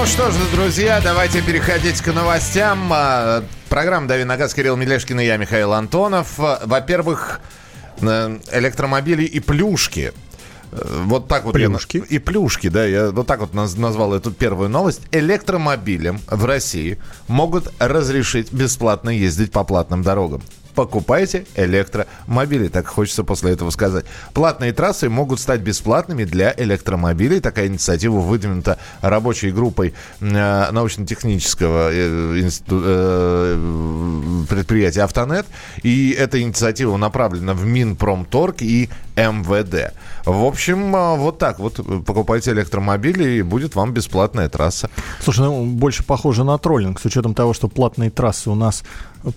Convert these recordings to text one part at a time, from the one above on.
Ну что ж, друзья, давайте переходить к новостям. А, программа «Дави на газ» Кирилл Мелешкин и я, Михаил Антонов. Во-первых, э, электромобили и плюшки. Э, вот так вот. Плюшки. Я, и плюшки, да. Я вот так вот назвал эту первую новость. Электромобилям в России могут разрешить бесплатно ездить по платным дорогам покупайте электромобили. Так хочется после этого сказать. Платные трассы могут стать бесплатными для электромобилей. Такая инициатива выдвинута рабочей группой э, научно-технического э, э, предприятия «Автонет». И эта инициатива направлена в Минпромторг и МВД. В общем, э, вот так вот. Покупайте электромобили, и будет вам бесплатная трасса. Слушай, ну, больше похоже на троллинг, с учетом того, что платные трассы у нас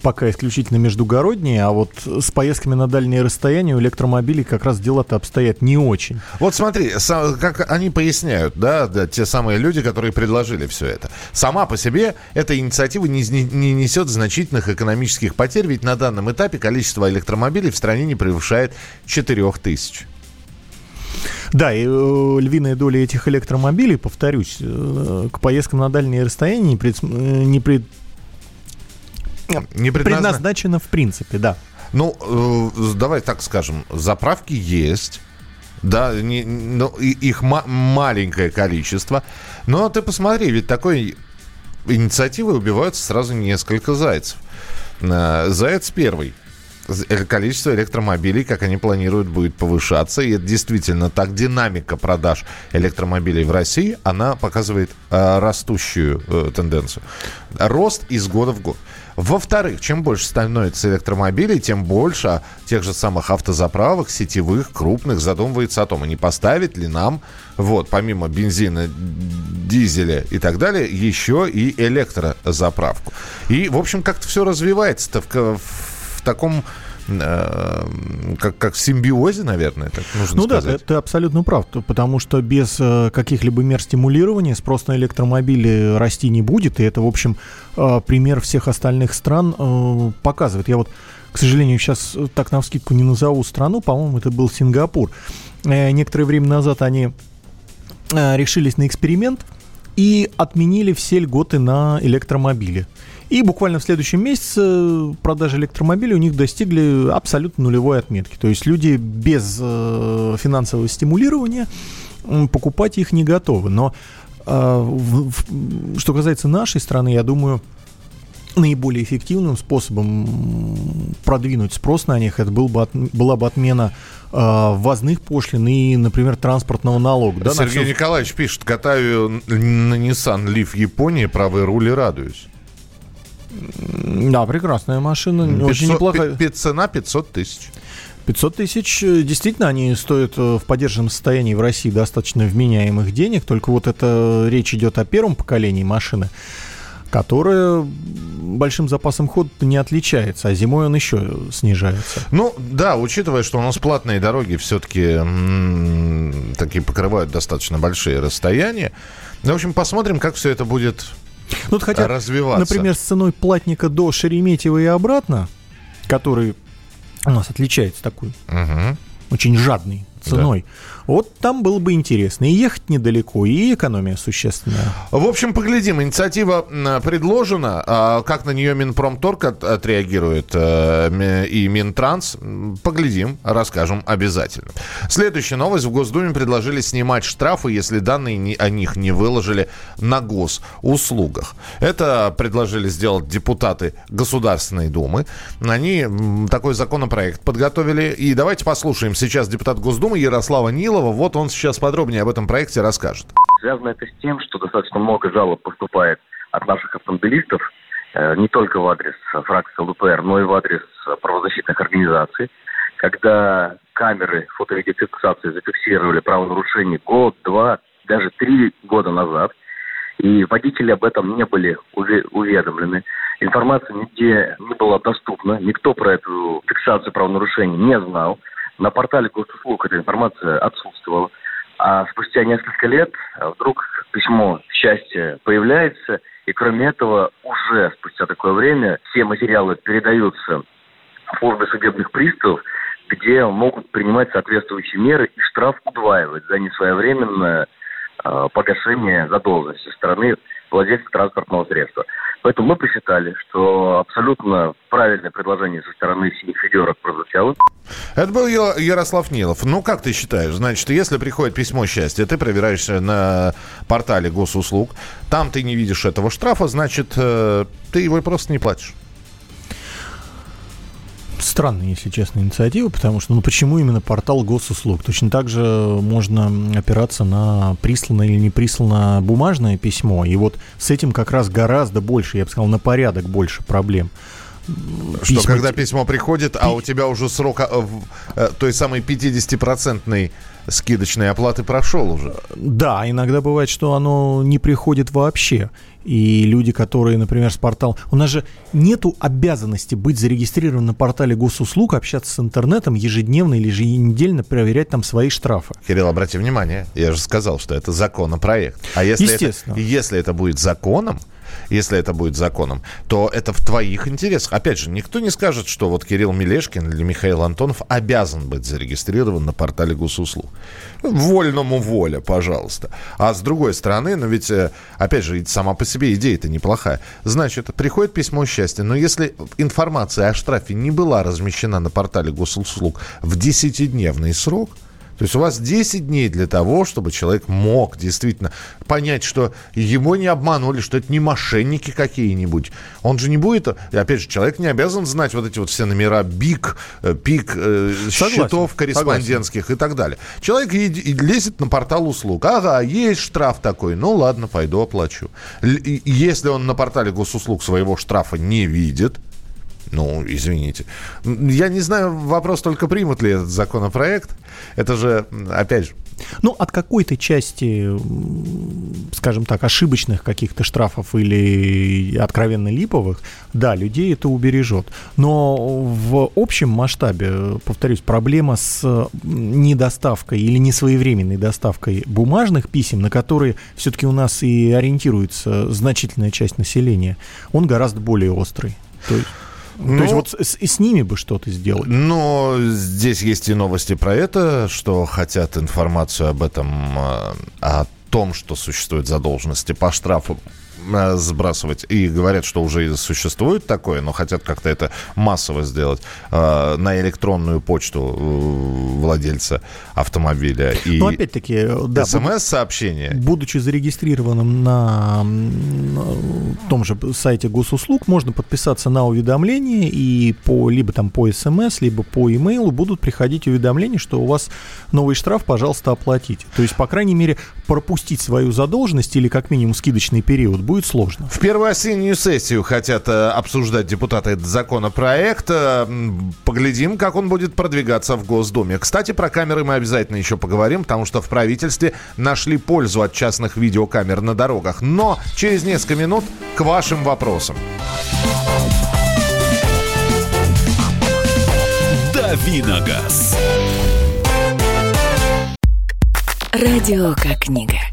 пока исключительно междугородние, а вот с поездками на дальние расстояния у электромобилей как раз дела-то обстоят не очень. Вот смотри, как они поясняют, да, да, те самые люди, которые предложили все это. Сама по себе эта инициатива не, не, не несет значительных экономических потерь, ведь на данном этапе количество электромобилей в стране не превышает 4000. Да, и э, львиная доля этих электромобилей, повторюсь, э, к поездкам на дальние расстояния не, пред, э, не, пред, не предназна... предназначена в принципе, да. Ну, э, давай так скажем, заправки есть. Да, не, ну, их ма- маленькое количество. Но ты посмотри, ведь такой инициативой убиваются сразу несколько зайцев. Заяц первый количество электромобилей, как они планируют, будет повышаться. И это действительно так. Динамика продаж электромобилей в России, она показывает э, растущую э, тенденцию. Рост из года в год. Во-вторых, чем больше становится электромобилей, тем больше тех же самых автозаправок, сетевых, крупных, задумывается о том, а не поставить ли нам, вот, помимо бензина, дизеля и так далее, еще и электрозаправку. И, в общем, как-то все развивается-то в, в таком э, как, как симбиозе, наверное, так нужно ну сказать. да, ты, ты абсолютно прав, потому что без э, каких-либо мер стимулирования спрос на электромобили расти не будет, и это, в общем, э, пример всех остальных стран показывает. Я вот, к сожалению, сейчас так на вскидку не назову страну, по-моему, это был Сингапур. Некоторое время назад они решились на эксперимент и отменили все льготы на электромобили. И буквально в следующем месяце продажи электромобилей у них достигли абсолютно нулевой отметки. То есть люди без э, финансового стимулирования покупать их не готовы. Но э, что касается нашей страны, я думаю, наиболее эффективным способом продвинуть спрос на них это был бы от, была бы отмена э, ввозных пошлин и, например, транспортного налога. Да, Сергей все... Николаевич пишет, катаю на Nissan Leaf Японии, правый руль и радуюсь. Да, прекрасная машина, 500, очень неплохая. Цена 500 тысяч. 500 тысяч, э, действительно, они стоят э, в поддержанном состоянии в России достаточно вменяемых денег, только вот это речь идет о первом поколении машины, которая большим запасом хода не отличается, а зимой он еще снижается. Ну, да, учитывая, что у нас платные дороги все-таки такие покрывают достаточно большие расстояния. Ну, в общем, посмотрим, как все это будет ну, вот хотя, развиваться. Например, с ценой платника до Шереметьево и обратно, который у нас отличается такой, угу. очень жадный ценой. Да. Вот там было бы интересно. И ехать недалеко, и экономия существенная. В общем, поглядим. Инициатива предложена. А как на нее Минпромторг от, отреагирует э, и Минтранс, поглядим, расскажем обязательно. Следующая новость. В Госдуме предложили снимать штрафы, если данные о них не выложили на госуслугах. Это предложили сделать депутаты Государственной Думы. Они такой законопроект подготовили. И давайте послушаем сейчас депутат Госдумы Госдумы Ярослава Нилова. Вот он сейчас подробнее об этом проекте расскажет. Связано это с тем, что достаточно много жалоб поступает от наших автомобилистов, э, не только в адрес фракции ЛДПР, но и в адрес правозащитных организаций, когда камеры фото-видеофиксации зафиксировали правонарушение год, два, даже три года назад, и водители об этом не были уведомлены. Информация нигде не была доступна, никто про эту фиксацию правонарушений не знал. На портале госуслуг эта информация отсутствовала. А спустя несколько лет а, вдруг письмо счастья появляется, и кроме этого уже спустя такое время все материалы передаются в службы судебных приставов, где могут принимать соответствующие меры, и штраф удваивать за несвоевременное э, погашения задолженности стороны владельца транспортного средства. Поэтому мы посчитали, что абсолютно правильное предложение со стороны синих федерок прозвучало. Это был Ярослав Нилов. Ну, как ты считаешь? Значит, если приходит письмо счастья, ты проверяешься на портале госуслуг, там ты не видишь этого штрафа, значит, э, ты его просто не платишь странная, если честно, инициатива, потому что, ну, почему именно портал госуслуг? Точно так же можно опираться на присланное или не присланное бумажное письмо, и вот с этим как раз гораздо больше, я бы сказал, на порядок больше проблем. Что письма... когда письмо приходит, а у тебя уже срок а, э, той самой 50-процентной скидочной оплаты прошел уже. Да, иногда бывает, что оно не приходит вообще. И люди, которые, например, с портала... У нас же нету обязанности быть зарегистрированным на портале госуслуг, общаться с интернетом ежедневно или еженедельно проверять там свои штрафы. Кирилл, обрати внимание, я же сказал, что это законопроект. А если. Это, если это будет законом, если это будет законом, то это в твоих интересах. Опять же, никто не скажет, что вот Кирилл Мелешкин или Михаил Антонов обязан быть зарегистрирован на портале госуслуг. Вольному воля, пожалуйста. А с другой стороны, ну ведь, э, опять же, сама по себе идея-то неплохая. Значит, приходит письмо счастья, но если информация о штрафе не была размещена на портале госуслуг в 10-дневный срок, то есть у вас 10 дней для того, чтобы человек мог действительно понять, что его не обманули, что это не мошенники какие-нибудь. Он же не будет, опять же, человек не обязан знать вот эти вот все номера БИК, э, ПИК, э, счетов корреспондентских согласен. и так далее. Человек и, и лезет на портал услуг. Ага, есть штраф такой, ну ладно, пойду оплачу. Если он на портале госуслуг своего штрафа не видит, ну, извините. Я не знаю, вопрос только примут ли этот законопроект. Это же, опять же, ну, от какой-то части, скажем так, ошибочных каких-то штрафов или откровенно липовых, да, людей это убережет. Но в общем масштабе, повторюсь, проблема с недоставкой или несвоевременной доставкой бумажных писем, на которые все-таки у нас и ориентируется значительная часть населения, он гораздо более острый. То есть... Ну, То есть вот с, с ними бы что-то сделать. Но здесь есть и новости про это, что хотят информацию об этом, э, о том, что существует задолженности по штрафу Э, сбрасывать. И говорят, что уже существует такое, но хотят как-то это массово сделать э, на электронную почту э, владельца автомобиля. И ну, опять-таки, да. СМС-сообщение. Будучи зарегистрированным на том же сайте госуслуг, можно подписаться на уведомление, и по, либо там по СМС, либо по имейлу будут приходить уведомления, что у вас новый штраф, пожалуйста, оплатите. То есть, по крайней мере, пропустить свою задолженность или как минимум скидочный период будет сложно. В первую осеннюю сессию хотят э, обсуждать депутаты этот законопроект. Э, поглядим, как он будет продвигаться в Госдуме. Кстати, про камеры мы обязательно еще поговорим, потому что в правительстве нашли пользу от частных видеокамер на дорогах. Но через несколько минут к вашим вопросам. Давиногаз. Радио как книга.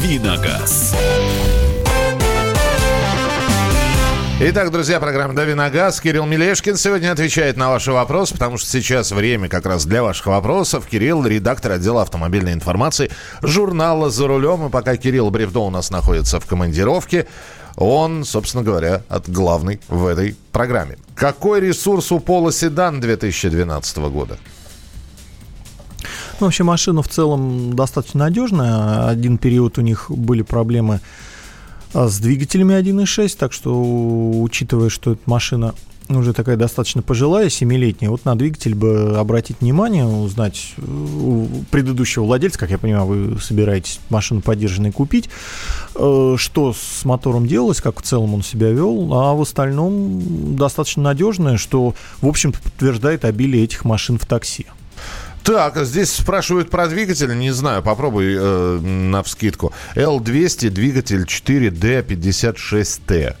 Давиногаз. Итак, друзья, программа «Дави на газ». Кирилл Мелешкин сегодня отвечает на ваши вопросы, потому что сейчас время как раз для ваших вопросов. Кирилл, редактор отдела автомобильной информации журнала «За рулем». И пока Кирилл Бревдо у нас находится в командировке, он, собственно говоря, от главный в этой программе. Какой ресурс у Пола Седан 2012 года? Ну, вообще машина в целом достаточно надежная. Один период у них были проблемы а, с двигателями 1.6, так что, учитывая, что эта машина уже такая достаточно пожилая, семилетняя, вот на двигатель бы обратить внимание, узнать у предыдущего владельца, как я понимаю, вы собираетесь машину поддержанной купить, э, что с мотором делалось, как в целом он себя вел, а в остальном достаточно надежное, что, в общем-то, подтверждает обилие этих машин в такси. Так, здесь спрашивают про двигатель. Не знаю, попробуй э, на вскидку. L200, двигатель 4D56T.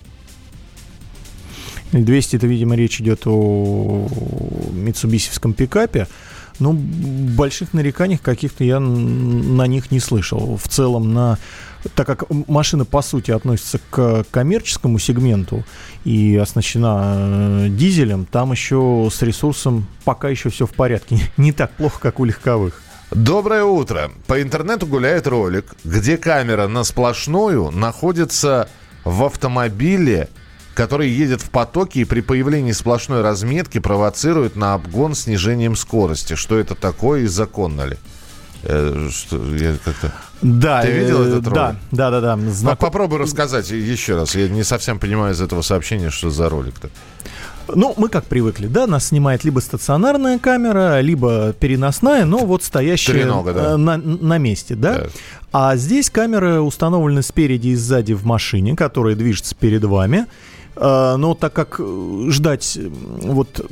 200 это, видимо, речь идет о митсубисевском пикапе. Но больших нареканий каких-то я на них не слышал. В целом, на так как машина, по сути, относится к коммерческому сегменту и оснащена э, дизелем, там еще с ресурсом пока еще все в порядке. Не так плохо, как у легковых. Доброе утро. По интернету гуляет ролик, где камера на сплошную находится в автомобиле который едет в потоке и при появлении сплошной разметки провоцирует на обгон снижением скорости. Что это такое и законно ли? Э, что, я как-то... Да, Ты видел этот ролик? Да, да, да. да. Знак... Попробуй рассказать еще раз. Я не совсем понимаю из этого сообщения, что за ролик-то. Ну, мы как привыкли, да, нас снимает либо стационарная камера, либо переносная, но вот стоящая Тренога, да. на, на месте, да. да. А здесь камеры установлены спереди и сзади в машине, которая движется перед вами. А, но так как э, ждать вот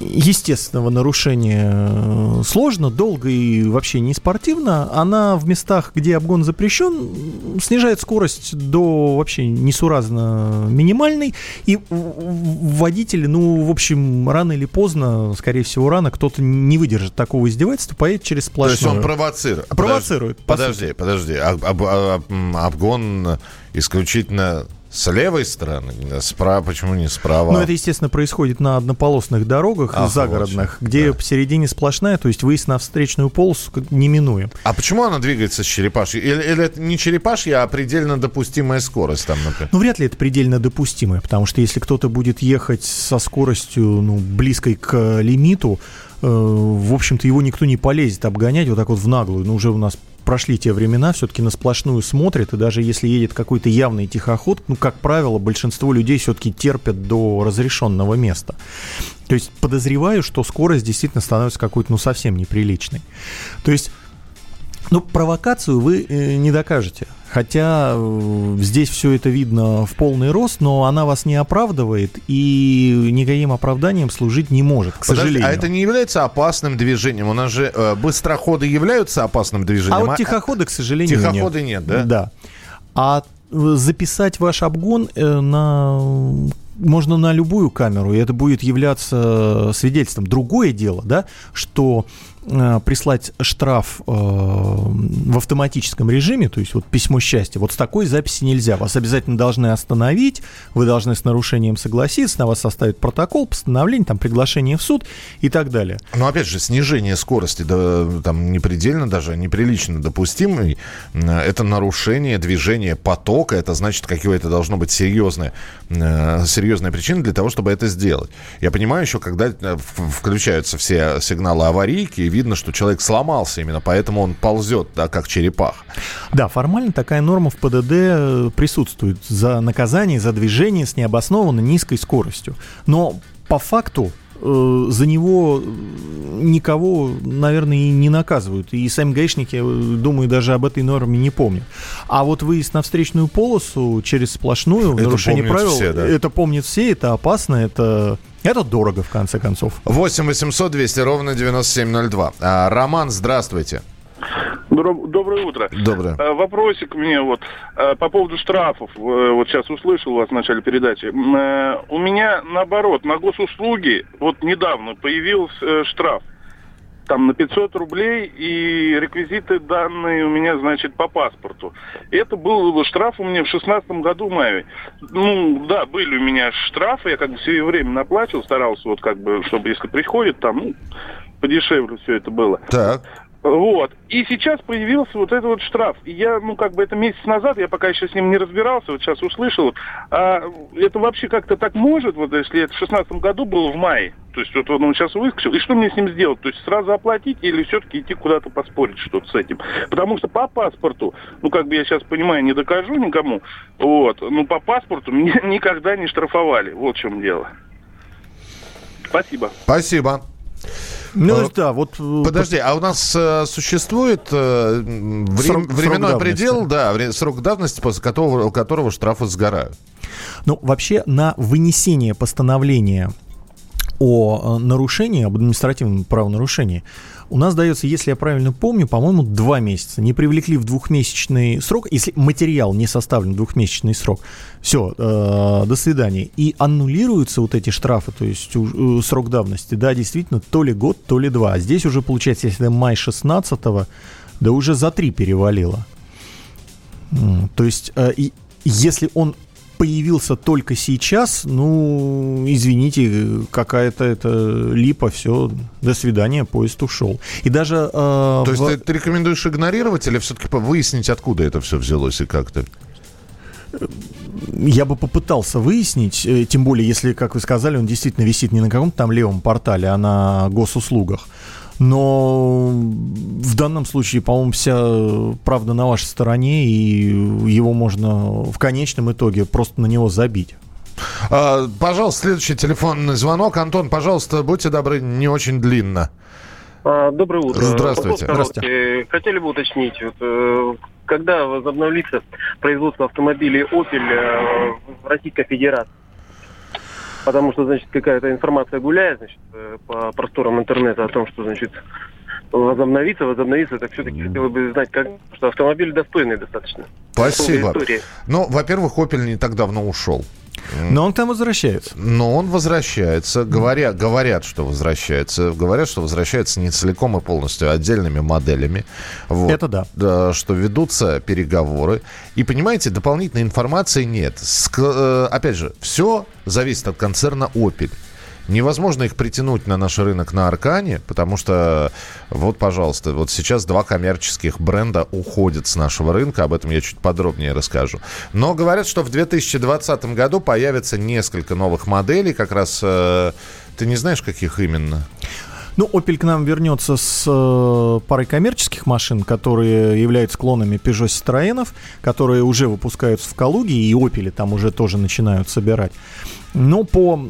естественного нарушения э, сложно, долго и вообще не спортивно, она в местах, где обгон запрещен, снижает скорость до вообще несуразно минимальной, и водители, ну, в общем, рано или поздно, скорее всего, рано, кто-то не выдержит такого издевательства, поедет через сплошную. То есть он провоцирует? Провоцирует. Подожди, подожди. Об, об, об, обгон исключительно с левой стороны? Справа, почему не справа? Ну, это, естественно, происходит на однополосных дорогах Ах, загородных, вот, где да. посередине сплошная, то есть выезд на встречную полосу неминуем. А почему она двигается с черепашьей? Или, или это не черепашья, а предельно допустимая скорость там, например? Ну, вряд ли это предельно допустимая, потому что если кто-то будет ехать со скоростью, ну, близкой к лимиту, э, в общем-то, его никто не полезет обгонять вот так вот в наглую. Ну, уже у нас прошли те времена, все-таки на сплошную смотрит, и даже если едет какой-то явный тихоход, ну, как правило, большинство людей все-таки терпят до разрешенного места. То есть подозреваю, что скорость действительно становится какой-то, ну, совсем неприличной. То есть ну, провокацию вы э, не докажете. Хотя э, здесь все это видно в полный рост, но она вас не оправдывает и никаким оправданием служить не может, к Подожди, сожалению. А это не является опасным движением? У нас же э, быстроходы являются опасным движением. А вот тихоходы, к сожалению, тихоходы нет. Тихоходы нет, да? Да. А э, записать ваш обгон на можно на любую камеру, и это будет являться свидетельством. Другое дело, да, что прислать штраф э, в автоматическом режиме, то есть вот письмо счастья, вот с такой записи нельзя. Вас обязательно должны остановить, вы должны с нарушением согласиться, на вас составят протокол, постановление, там, приглашение в суд и так далее. Но опять же, снижение скорости, да, там непредельно даже, неприлично допустимый, это нарушение движения потока, это значит, какое-то должно быть серьезное, э, серьезная причина для того, чтобы это сделать. Я понимаю еще, когда э, включаются все сигналы аварийки, видно, что человек сломался именно, поэтому он ползет, да, как черепах. Да, формально такая норма в ПДД э, присутствует за наказание, за движение с необоснованно низкой скоростью. Но по факту э, за него никого, наверное, и не наказывают. И сами гаишники, думаю, даже об этой норме не помнят. А вот выезд на встречную полосу через сплошную, это нарушение правил, все, да? это помнят все, это опасно, это это дорого, в конце концов. 8 800 200 ровно 9702. А, Роман, здравствуйте. Доброе утро. Доброе. А, вопросик мне вот а, по поводу штрафов. Вот сейчас услышал вас в начале передачи. А, у меня наоборот, на госуслуги вот недавно появился э, штраф там на 500 рублей и реквизиты данные у меня, значит, по паспорту. Это был штраф у меня в 16 году в мае. Ну, да, были у меня штрафы, я как бы все время наплачивал, старался вот как бы, чтобы если приходит там, ну, подешевле все это было. Так. Вот. И сейчас появился вот этот вот штраф. И я, ну, как бы это месяц назад, я пока еще с ним не разбирался, вот сейчас услышал. А это вообще как-то так может, вот если это в шестнадцатом году было в мае, то есть вот он сейчас выскочил, и что мне с ним сделать? То есть сразу оплатить или все-таки идти куда-то поспорить что-то с этим? Потому что по паспорту, ну, как бы я сейчас понимаю, не докажу никому, вот, ну, по паспорту меня никогда не штрафовали. Вот в чем дело. Спасибо. Спасибо. Ну э, да, вот... Э, Подожди, а у нас э, существует э, вре- срок, временной срок предел, да, вре- срок давности, после которого, которого штрафы сгорают? Ну, вообще, на вынесение постановления о э, нарушении, об административном правонарушении, у нас дается, если я правильно помню, по-моему, два месяца. Не привлекли в двухмесячный срок, если материал не составлен в двухмесячный срок, все, э, до свидания. И аннулируются вот эти штрафы, то есть э, срок давности, да, действительно, то ли год, то ли два. А здесь уже получается, если май 16 да уже за три перевалило. То есть, э, если он появился только сейчас, ну, извините, какая-то это липа, все, до свидания, поезд ушел. И даже... Э, То есть в... ты, ты рекомендуешь игнорировать или все-таки выяснить, откуда это все взялось и как-то? Я бы попытался выяснить, э, тем более, если, как вы сказали, он действительно висит не на каком-то там левом портале, а на госуслугах. Но в данном случае, по-моему, вся правда на вашей стороне, и его можно в конечном итоге просто на него забить. А, пожалуйста, следующий телефонный звонок. Антон, пожалуйста, будьте добры, не очень длинно. А, доброе утро. Здравствуйте. Здравствуйте. Хотели бы уточнить, вот, э, когда возобновится производство автомобилей Opel э, в Российской Федерации? Потому что, значит, какая-то информация гуляет, значит, э, по просторам интернета о том, что, значит, возобновиться, возобновиться, так все-таки хотелось бы знать, как, что автомобиль достойный достаточно. Спасибо. Ну, во-первых, Opel не так давно ушел. Но он там возвращается. Но он возвращается. Говоря, говорят, что возвращается. Говорят, что возвращается не целиком и полностью, а отдельными моделями. Вот. Это да. да. Что ведутся переговоры. И, понимаете, дополнительной информации нет. Ск- э, опять же, все зависит от концерна Opel. Невозможно их притянуть на наш рынок на Аркане, потому что, вот, пожалуйста, вот сейчас два коммерческих бренда уходят с нашего рынка, об этом я чуть подробнее расскажу. Но говорят, что в 2020 году появится несколько новых моделей, как раз, э, ты не знаешь, каких именно? Ну, Opel к нам вернется с э, парой коммерческих машин, которые являются клонами Peugeot Citroёnов, которые уже выпускаются в Калуге, и Opel там уже тоже начинают собирать. Но по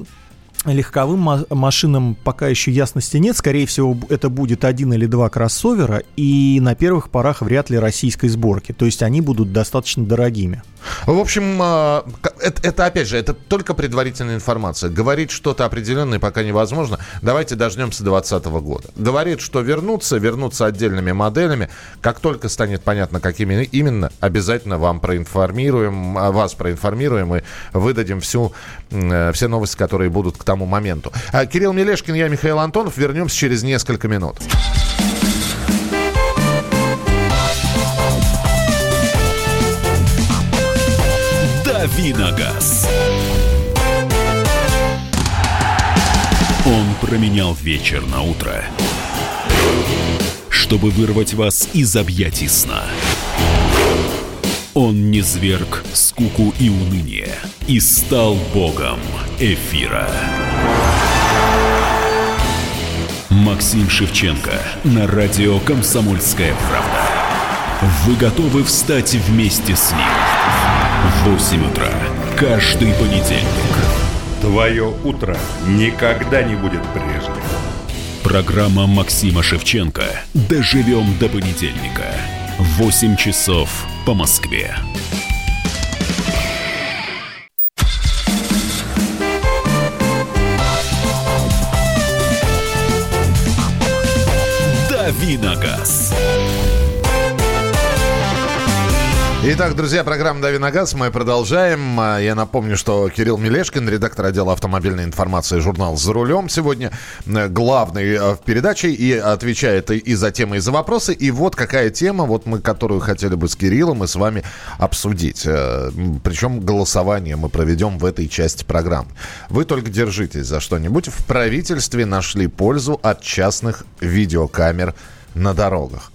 легковым машинам пока еще ясности нет. Скорее всего, это будет один или два кроссовера, и на первых порах вряд ли российской сборки. То есть они будут достаточно дорогими. В общем, а, это, это опять же, это только предварительная информация. Говорить что-то определенное пока невозможно. Давайте дождемся 2020 года. Говорит, что вернуться, вернуться отдельными моделями. Как только станет понятно, какими именно, обязательно вам проинформируем, а, вас проинформируем и выдадим всю, э, все новости, которые будут к тому моменту. А, Кирилл Мелешкин, я Михаил Антонов. Вернемся через несколько минут. Давиногаз. Он променял вечер на утро, чтобы вырвать вас из объятий сна. Он не зверг скуку и уныние и стал богом эфира. Максим Шевченко на радио «Комсомольская правда». Вы готовы встать вместе с ним? В 8 утра каждый понедельник. Твое утро никогда не будет прежним. Программа Максима Шевченко «Доживем до понедельника». 8 часов по Москве. Давиногаз. Итак, друзья, программа «Дави на газ». Мы продолжаем. А, я напомню, что Кирилл Мелешкин, редактор отдела автомобильной информации журнал «За рулем» сегодня главный э, в передаче и отвечает и за темы, и за вопросы. И вот какая тема, вот мы, которую хотели бы с Кириллом и с вами обсудить. Э, причем голосование мы проведем в этой части программы. Вы только держитесь за что-нибудь. В правительстве нашли пользу от частных видеокамер на дорогах.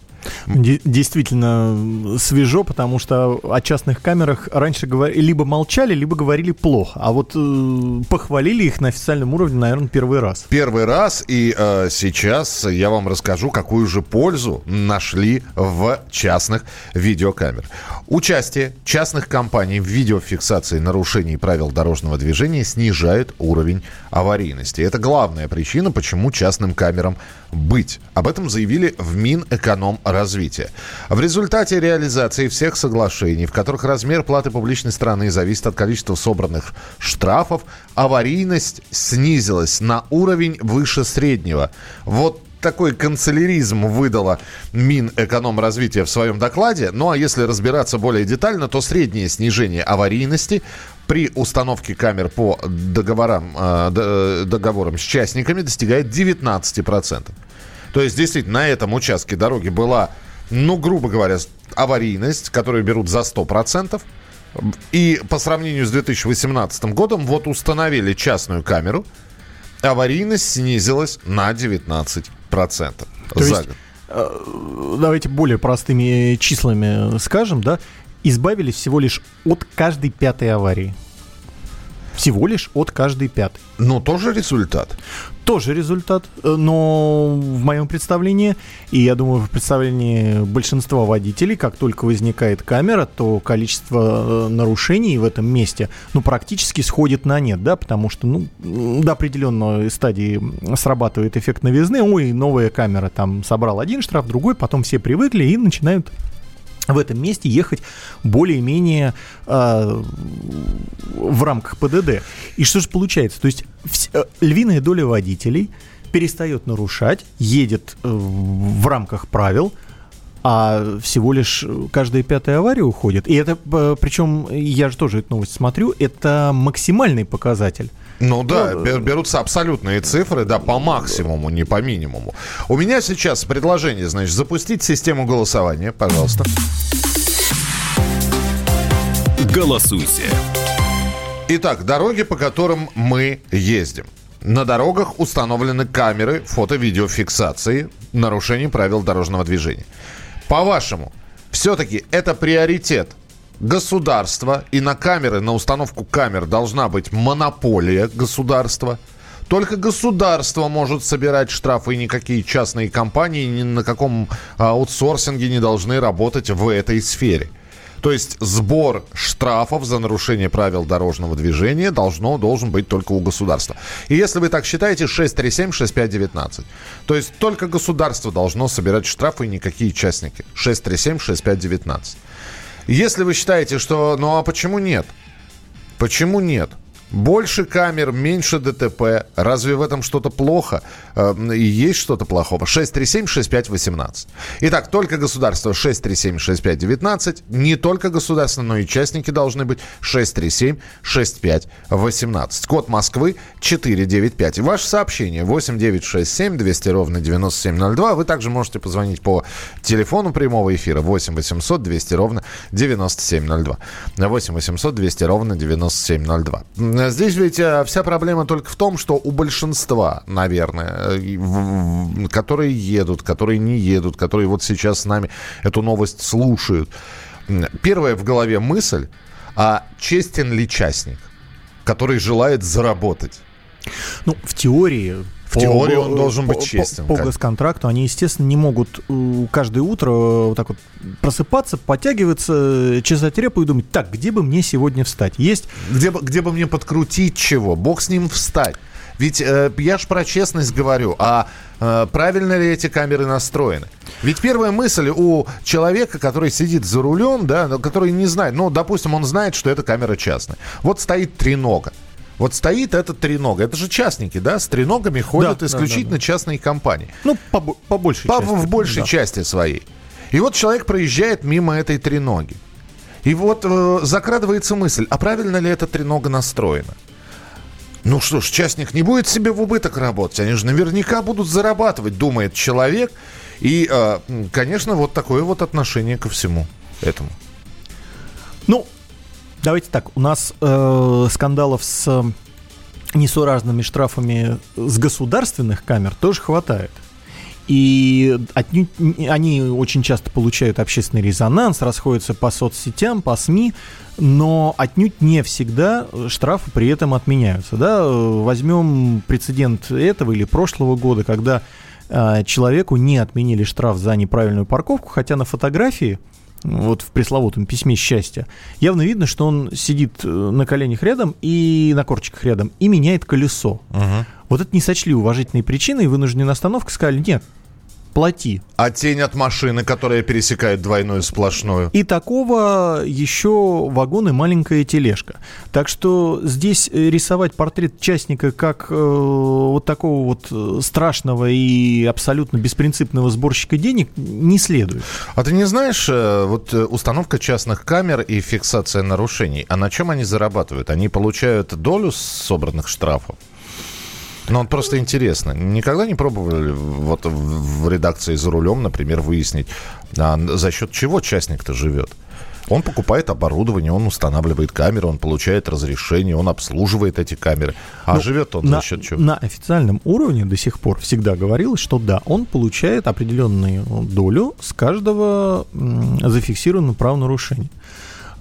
Действительно свежо, потому что о частных камерах раньше говорили, либо молчали, либо говорили плохо. А вот э, похвалили их на официальном уровне, наверное, первый раз. Первый раз, и э, сейчас я вам расскажу, какую же пользу нашли в частных видеокамер. Участие частных компаний в видеофиксации нарушений правил дорожного движения снижает уровень аварийности. Это главная причина, почему частным камерам быть. Об этом заявили в Минэконом развития. В результате реализации всех соглашений, в которых размер платы публичной стороны зависит от количества собранных штрафов, аварийность снизилась на уровень выше среднего. Вот такой канцеляризм выдала Минэкономразвития в своем докладе. Ну а если разбираться более детально, то среднее снижение аварийности при установке камер по договорам, э, договорам с частниками достигает 19%. То есть, действительно, на этом участке дороги была, ну, грубо говоря, аварийность, которую берут за 100%. И по сравнению с 2018 годом вот установили частную камеру, аварийность снизилась на 19%. То за есть, год. Э, давайте более простыми числами скажем, да, избавились всего лишь от каждой пятой аварии. Всего лишь от каждой пятой. Но тоже результат. Тоже результат, э, но в моем представлении, и я думаю, в представлении большинства водителей, как только возникает камера, то количество э, нарушений в этом месте, ну, практически сходит на нет, да, потому что, ну, до определенной стадии срабатывает эффект новизны, ой, новая камера там собрал один штраф, другой, потом все привыкли и начинают в этом месте ехать более-менее э, в рамках ПДД. И что же получается? То есть э, львиная доля водителей перестает нарушать, едет э, в рамках правил, а всего лишь каждая пятая авария уходит. И это, э, причем, я же тоже эту новость смотрю, это максимальный показатель. Ну да, ну, берутся абсолютные цифры, да, по максимуму, не по минимуму. У меня сейчас предложение, значит, запустить систему голосования, пожалуйста. Голосуйте. Итак, дороги, по которым мы ездим. На дорогах установлены камеры фото-видеофиксации нарушений правил дорожного движения. По-вашему, все-таки это приоритет государства, и на камеры, на установку камер должна быть монополия государства. Только государство может собирать штрафы, и никакие частные компании ни на каком аутсорсинге не должны работать в этой сфере. То есть сбор штрафов за нарушение правил дорожного движения должно, должен быть только у государства. И если вы так считаете, 637-6519. То есть только государство должно собирать штрафы и никакие частники. 637-6519. Если вы считаете, что... Ну а почему нет? Почему нет? Больше камер, меньше ДТП. Разве в этом что-то плохо? Э, и есть что-то плохого? 637-6518. Итак, только государство 637-6519. Не только государство, но и частники должны быть 637-6518. Код Москвы 495. Ваше сообщение 8967 200 ровно 9702. Вы также можете позвонить по телефону прямого эфира 8 800 200 ровно 9702. 8 800 200 ровно 9702. Здесь ведь э, вся проблема только в том, что у большинства, наверное, э, которые едут, которые не едут, которые вот сейчас с нами эту новость слушают, первая в голове мысль, а честен ли частник, который желает заработать? Ну, в теории в теории он должен быть честен. По, по госконтракту они, естественно, не могут э, каждое утро вот так вот просыпаться, подтягиваться, чесать репу и думать, так, где бы мне сегодня встать? Есть... Где бы, где бы мне подкрутить чего? Бог с ним встать. Ведь э, я ж про честность говорю, а э, правильно ли эти камеры настроены? Ведь первая мысль у человека, который сидит за рулем, да, который не знает, ну, допустим, он знает, что это камера частная. Вот стоит тренога. Вот стоит этот тренога. Это же частники, да? С треногами ходят да, исключительно да, да, да. частные компании. Ну, по, по большей по, части. В большей да. части своей. И вот человек проезжает мимо этой треноги. И вот э, закрадывается мысль, а правильно ли эта тренога настроена? Ну что ж, частник не будет себе в убыток работать. Они же наверняка будут зарабатывать, думает человек. И, э, конечно, вот такое вот отношение ко всему этому. Ну, Давайте так, у нас э, скандалов с э, несуразными штрафами с государственных камер тоже хватает. И отнюдь, они очень часто получают общественный резонанс, расходятся по соцсетям, по СМИ, но отнюдь не всегда штрафы при этом отменяются. Да? Возьмем прецедент этого или прошлого года, когда э, человеку не отменили штраф за неправильную парковку, хотя на фотографии вот в пресловутом письме счастья, явно видно, что он сидит э, на коленях рядом и на корчиках рядом и меняет колесо. Угу. Вот это не сочли уважительной причиной, вынужденной остановка, сказали, нет, плати. А тень от машины, которая пересекает двойную сплошную. И такого еще вагон и маленькая тележка. Так что здесь э, рисовать портрет частника как э, вот такого вот э, страшного и абсолютно беспринципного сборщика денег не следует. А ты не знаешь, э, вот установка частных камер и фиксация нарушений, а на чем они зарабатывают? Они получают долю собранных штрафов? Ну, вот просто интересно. Никогда не пробовали вот в редакции за рулем, например, выяснить, а за счет чего частник-то живет? Он покупает оборудование, он устанавливает камеры, он получает разрешение, он обслуживает эти камеры. А Ну, живет он на, за счет чего? на официальном уровне до сих пор всегда говорилось, что да, он получает определенную долю с каждого зафиксированного правонарушения.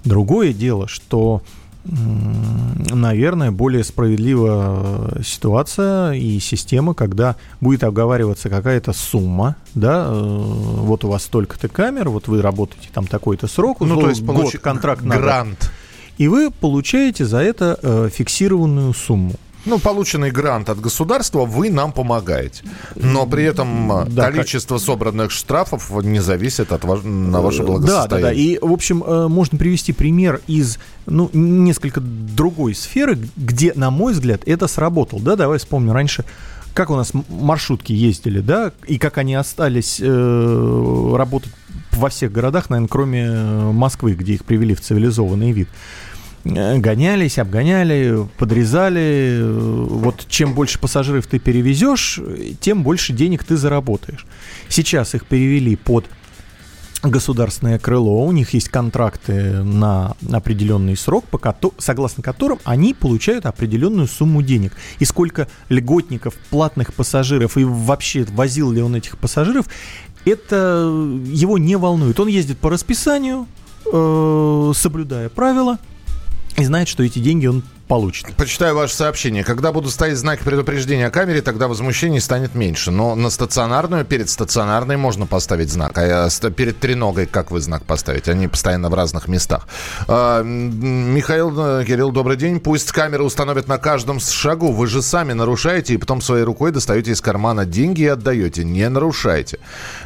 Другое дело, что, наверное, более справедлива э, ситуация и система, когда будет оговариваться какая-то сумма, да, э, вот у вас столько-то камер, вот вы работаете там такой-то срок, Ну, то есть год, контракт на год, грант. и вы получаете за это э, фиксированную сумму. Ну, полученный грант от государства, вы нам помогаете. Но при этом а, Да, количество собранных штрафов не зависит от ваш, на ваше Да, благосостояние. да, да. И, в общем, э, можно привести пример из, ну, несколько другой сферы, где, на мой взгляд, это сработало. Да, давай вспомним раньше, как у нас маршрутки ездили, да, и как они остались э, работать во всех городах, наверное, кроме э, Москвы, где их привели в цивилизованный вид. Э, Гонялись, обгоняли, подрезали. Вот чем больше пассажиров ты перевезешь, тем больше денег ты заработаешь. Сейчас их перевели под государственное крыло, у них есть контракты на определенный срок, по кото- согласно которым они получают определенную сумму денег. И сколько льготников, платных пассажиров и вообще возил ли он этих пассажиров, это его не волнует. Он ездит по расписанию, э, соблюдая правила, и знает, что эти деньги он получит. Почитаю ваше сообщение. Когда будут стоять знаки предупреждения о камере, тогда возмущений станет меньше. Но на стационарную, перед стационарной можно поставить знак. А перед треногой как вы знак поставить? Они постоянно в разных местах. А, Михаил, э, Кирилл, добрый день. Пусть камеры установят на каждом шагу. Вы же сами нарушаете и потом своей рукой достаете из кармана деньги и отдаете. Не нарушайте.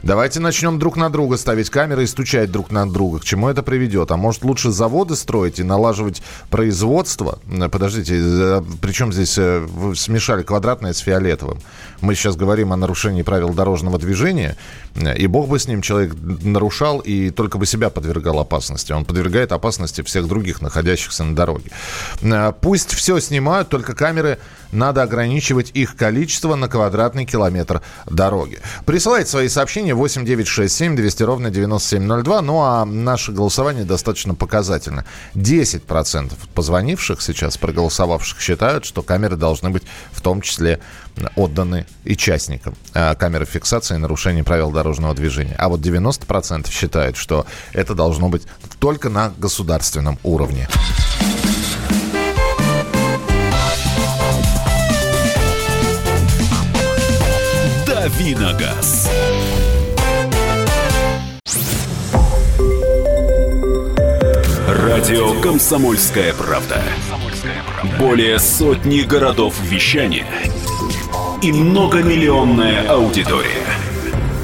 Давайте начнем друг на друга ставить камеры и стучать друг на друга. К чему это приведет? А может лучше заводы строить и налаживать производство? Подождите, э, причем здесь э, вы смешали квадратное с фиолетовым? Мы сейчас говорим о нарушении правил дорожного движения, э, и бог бы с ним, человек нарушал и только бы себя подвергал опасности. Он подвергает опасности всех других, находящихся на дороге. Пусть все снимают, только камеры надо ограничивать их количество на квадратный километр дороги. Присылайте свои сообщения 8 9 6 7 200 ровно 9702. Ну а наше голосование достаточно показательно. 10% позвонивших сейчас, проголосовавших, считают, что камеры должны быть в том числе отданы и частникам. А, Камеры фиксации нарушений правил дорожного движения. А вот 90% считают, что это должно быть только на государственном уровне. Давиногаз. Радио «Комсомольская правда». Более сотни городов вещания и многомиллионная аудитория.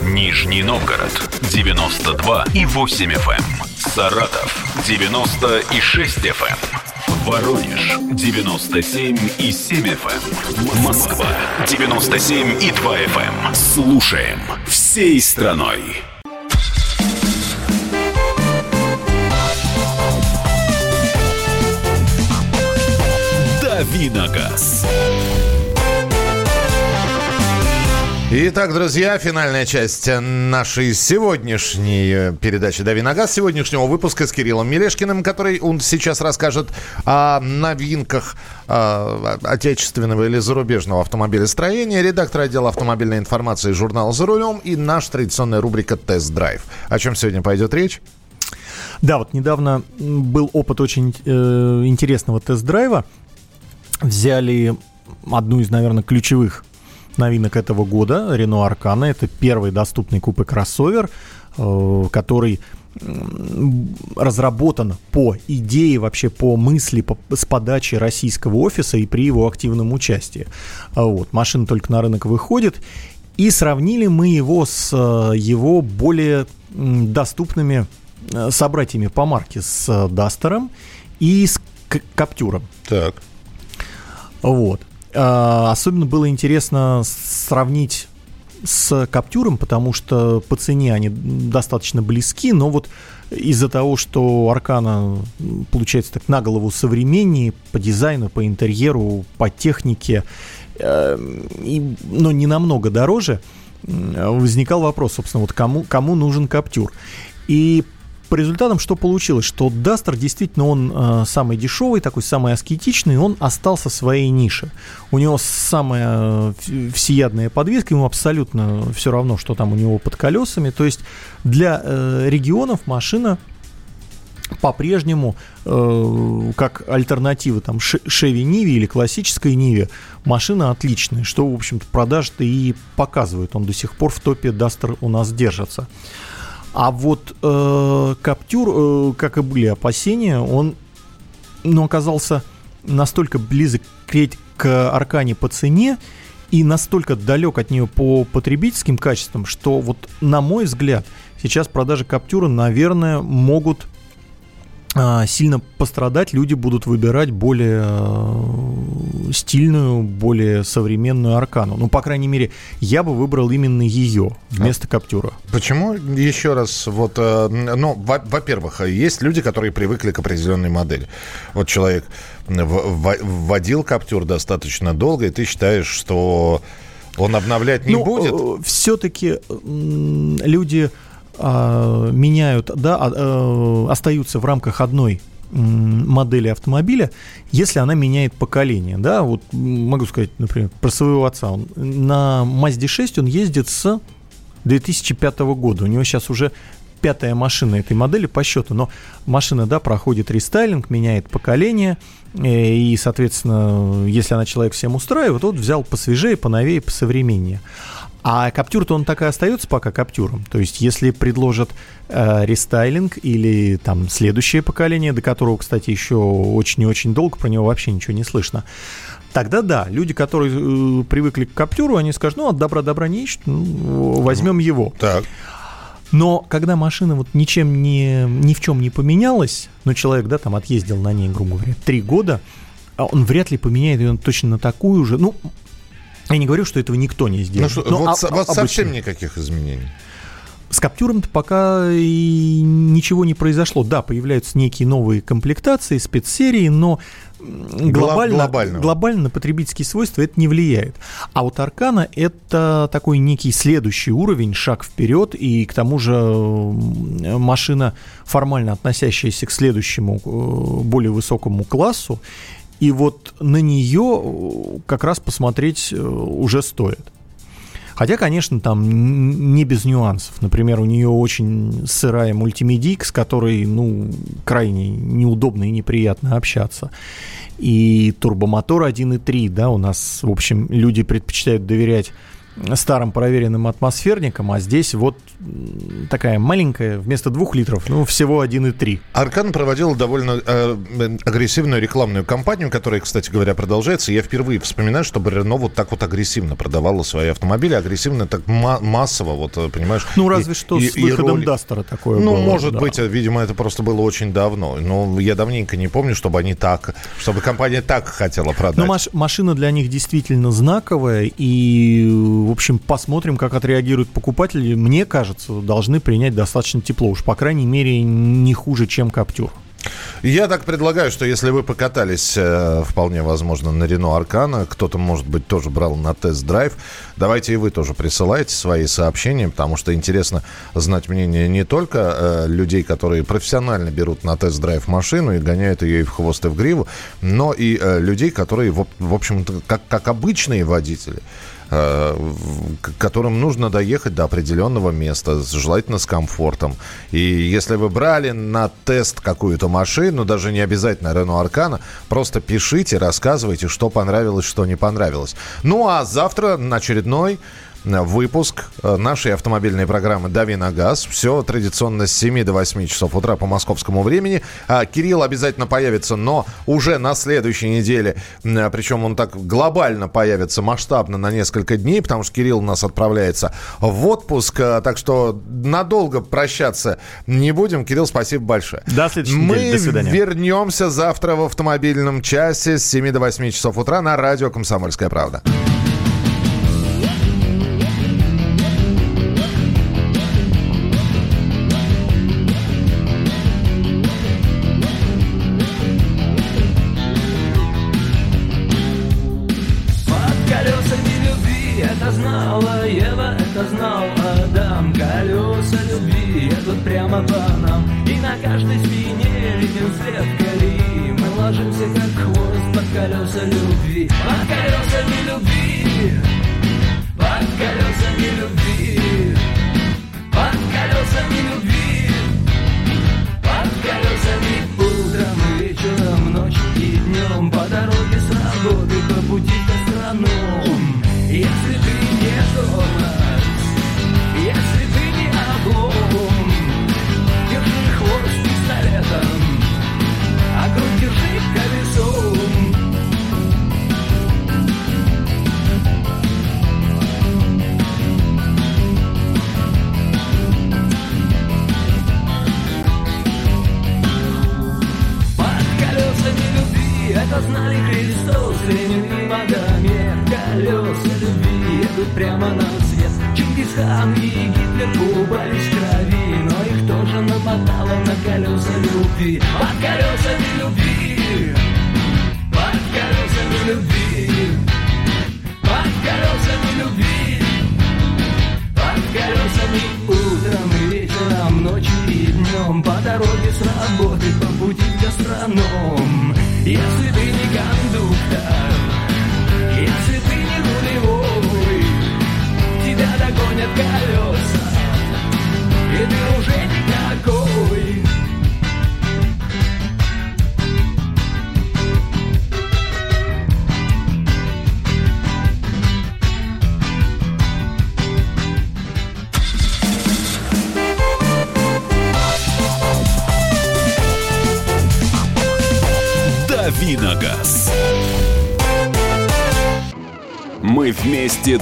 Нижний Новгород 92 и 8 FM. эм. Саратов 96 FM. Воронеж 97 и 7 FM. Москва 97 и 2 FM. Слушаем всей страной. Давиногаз. Итак, друзья, финальная часть нашей сегодняшней передачи «Дави на газ», сегодняшнего выпуска с Кириллом Мелешкиным, который он сейчас расскажет о новинках э, отечественного или зарубежного автомобилестроения, редактор отдела автомобильной информации журнала «За рулем» и наша традиционная рубрика «Тест-драйв». О чем сегодня пойдет речь? Да, вот недавно был опыт очень э, интересного тест-драйва. Взяли одну из, наверное, ключевых новинок этого года, Renault Arcana. Это первый доступный купе-кроссовер, э, который разработан по идее, вообще по мысли, по- с подачи российского офиса и при его активном участии. А Вот. Машина только на рынок выходит. И сравнили мы его с э, его более доступными э, собратьями по марке, с Дастером и с Каптюром. Так. Вот. А, особенно было интересно сравнить с Каптюром, потому что по цене они достаточно близки, но вот из-за того, что Аркана получается так на голову современнее по дизайну, по интерьеру, по технике, э, и, но не намного дороже, возникал вопрос, собственно, вот кому, кому нужен Каптюр. И по результатам что получилось? Что Дастер действительно он э, самый дешевый, такой самый аскетичный, он остался в своей нише. У него самая э, всеядная подвеска, ему абсолютно все равно, что там у него под колесами. То есть для э, регионов машина по-прежнему э, как альтернатива там Шеви Ниве или классической Ниве машина отличная, что в общем-то продажи-то и показывает. Он до сих пор в топе Дастер у нас держится. А вот э, Каптюр, э, как и были опасения, он ну, оказался настолько близок к, к Аркане по цене и настолько далек от нее по потребительским качествам, что вот на мой взгляд сейчас продажи Каптюра, наверное, могут сильно пострадать, люди будут выбирать более э, стильную, более современную аркану. Ну, по крайней мере, я бы выбрал именно ее вместо а Каптюра. Почему? Еще раз, вот, э, ну, во-первых, есть люди, которые привыкли к определенной модели. Вот человек вводил Каптюр достаточно долго, и ты считаешь, что он обновлять не ну, будет? Э, Все-таки люди меняют, да, э, остаются в рамках одной модели автомобиля, если она меняет поколение. Да, вот могу сказать, например, про своего отца. Он, на Mazda 6 он ездит с 2005 года. У него сейчас уже пятая машина этой модели по счету, но машина, да, проходит рестайлинг, меняет поколение, э, и, соответственно, если она человек всем устраивает, вот взял посвежее, поновее, посовременнее. А Каптюр-то он так и остается пока Каптюром. То есть, если предложат э, рестайлинг или там следующее поколение, до которого, кстати, еще очень и очень долго про него вообще ничего не слышно, тогда да, люди, которые э, привыкли к Каптюру, они скажут, ну, от добра добра не ищут, ну, возьмем его. Так. Но когда машина вот ничем не, ни в чем не поменялась, ну, человек, да, там отъездил на ней, грубо говоря, три года, а он вряд ли поменяет ее точно на такую же. Ну, я не говорю, что этого никто не сделал. Ну, что, вот, а, вот совсем никаких изменений. С Каптюром-то пока и ничего не произошло. Да, появляются некие новые комплектации, спецсерии, но глобально, глобально. глобально на потребительские свойства это не влияет. А вот Аркана это такой некий следующий уровень, шаг вперед, и к тому же машина, формально относящаяся к следующему, э, более высокому классу, и вот на нее э, как раз посмотреть э, уже стоит. Хотя, конечно, там не без нюансов. Например, у нее очень сырая мультимедийка, с которой, ну, крайне неудобно и неприятно общаться. И турбомотор 1.3, да, у нас, в общем, люди предпочитают доверять старым проверенным атмосферником, а здесь вот такая маленькая, вместо двух литров, ну, всего 1,3. Аркан проводил довольно э, агрессивную рекламную кампанию, которая, кстати говоря, продолжается. Я впервые вспоминаю, чтобы Рено вот так вот агрессивно продавала свои автомобили. Агрессивно, так массово, вот, э, понимаешь. Ну, разве и, что и, с выходом и Дастера такое Ну, было, может да. быть, э, видимо, это просто было очень давно. Но я давненько не помню, чтобы они так, чтобы компания так хотела продать. Но маш- машина для них действительно знаковая, и в общем, посмотрим, как отреагируют покупатели. Мне кажется, должны принять достаточно тепло. Уж, по крайней мере, не хуже, чем Каптюр. Я так предлагаю, что если вы покатались, э, вполне возможно, на Рено Аркана, кто-то, может быть, тоже брал на тест-драйв, давайте и вы тоже присылайте свои сообщения, потому что интересно знать мнение не только э, людей, которые профессионально берут на тест-драйв машину и гоняют ее и в хвост, и в гриву, но и э, людей, которые, в, общем-то, как, как обычные водители, которым нужно доехать до определенного места, желательно с комфортом. И если вы брали на тест какую-то машину, даже не обязательно Renault Arcana, просто пишите, рассказывайте, что понравилось, что не понравилось. Ну а завтра на очередной э, выпуск э, нашей автомобильной программы «Дави на газ». Все традиционно с 7 до 8 часов утра по московскому времени. А Кирилл обязательно появится, но уже на следующей неделе. М, Причем он так глобально появится, масштабно на несколько дней, потому что Кирилл у нас отправляется в отпуск. Так что надолго прощаться не будем. Кирилл, спасибо большое. До следующей Мы недели. До свидания. вернемся завтра в автомобильном часе с 7 до 8 часов утра на радио «Комсомольская правда».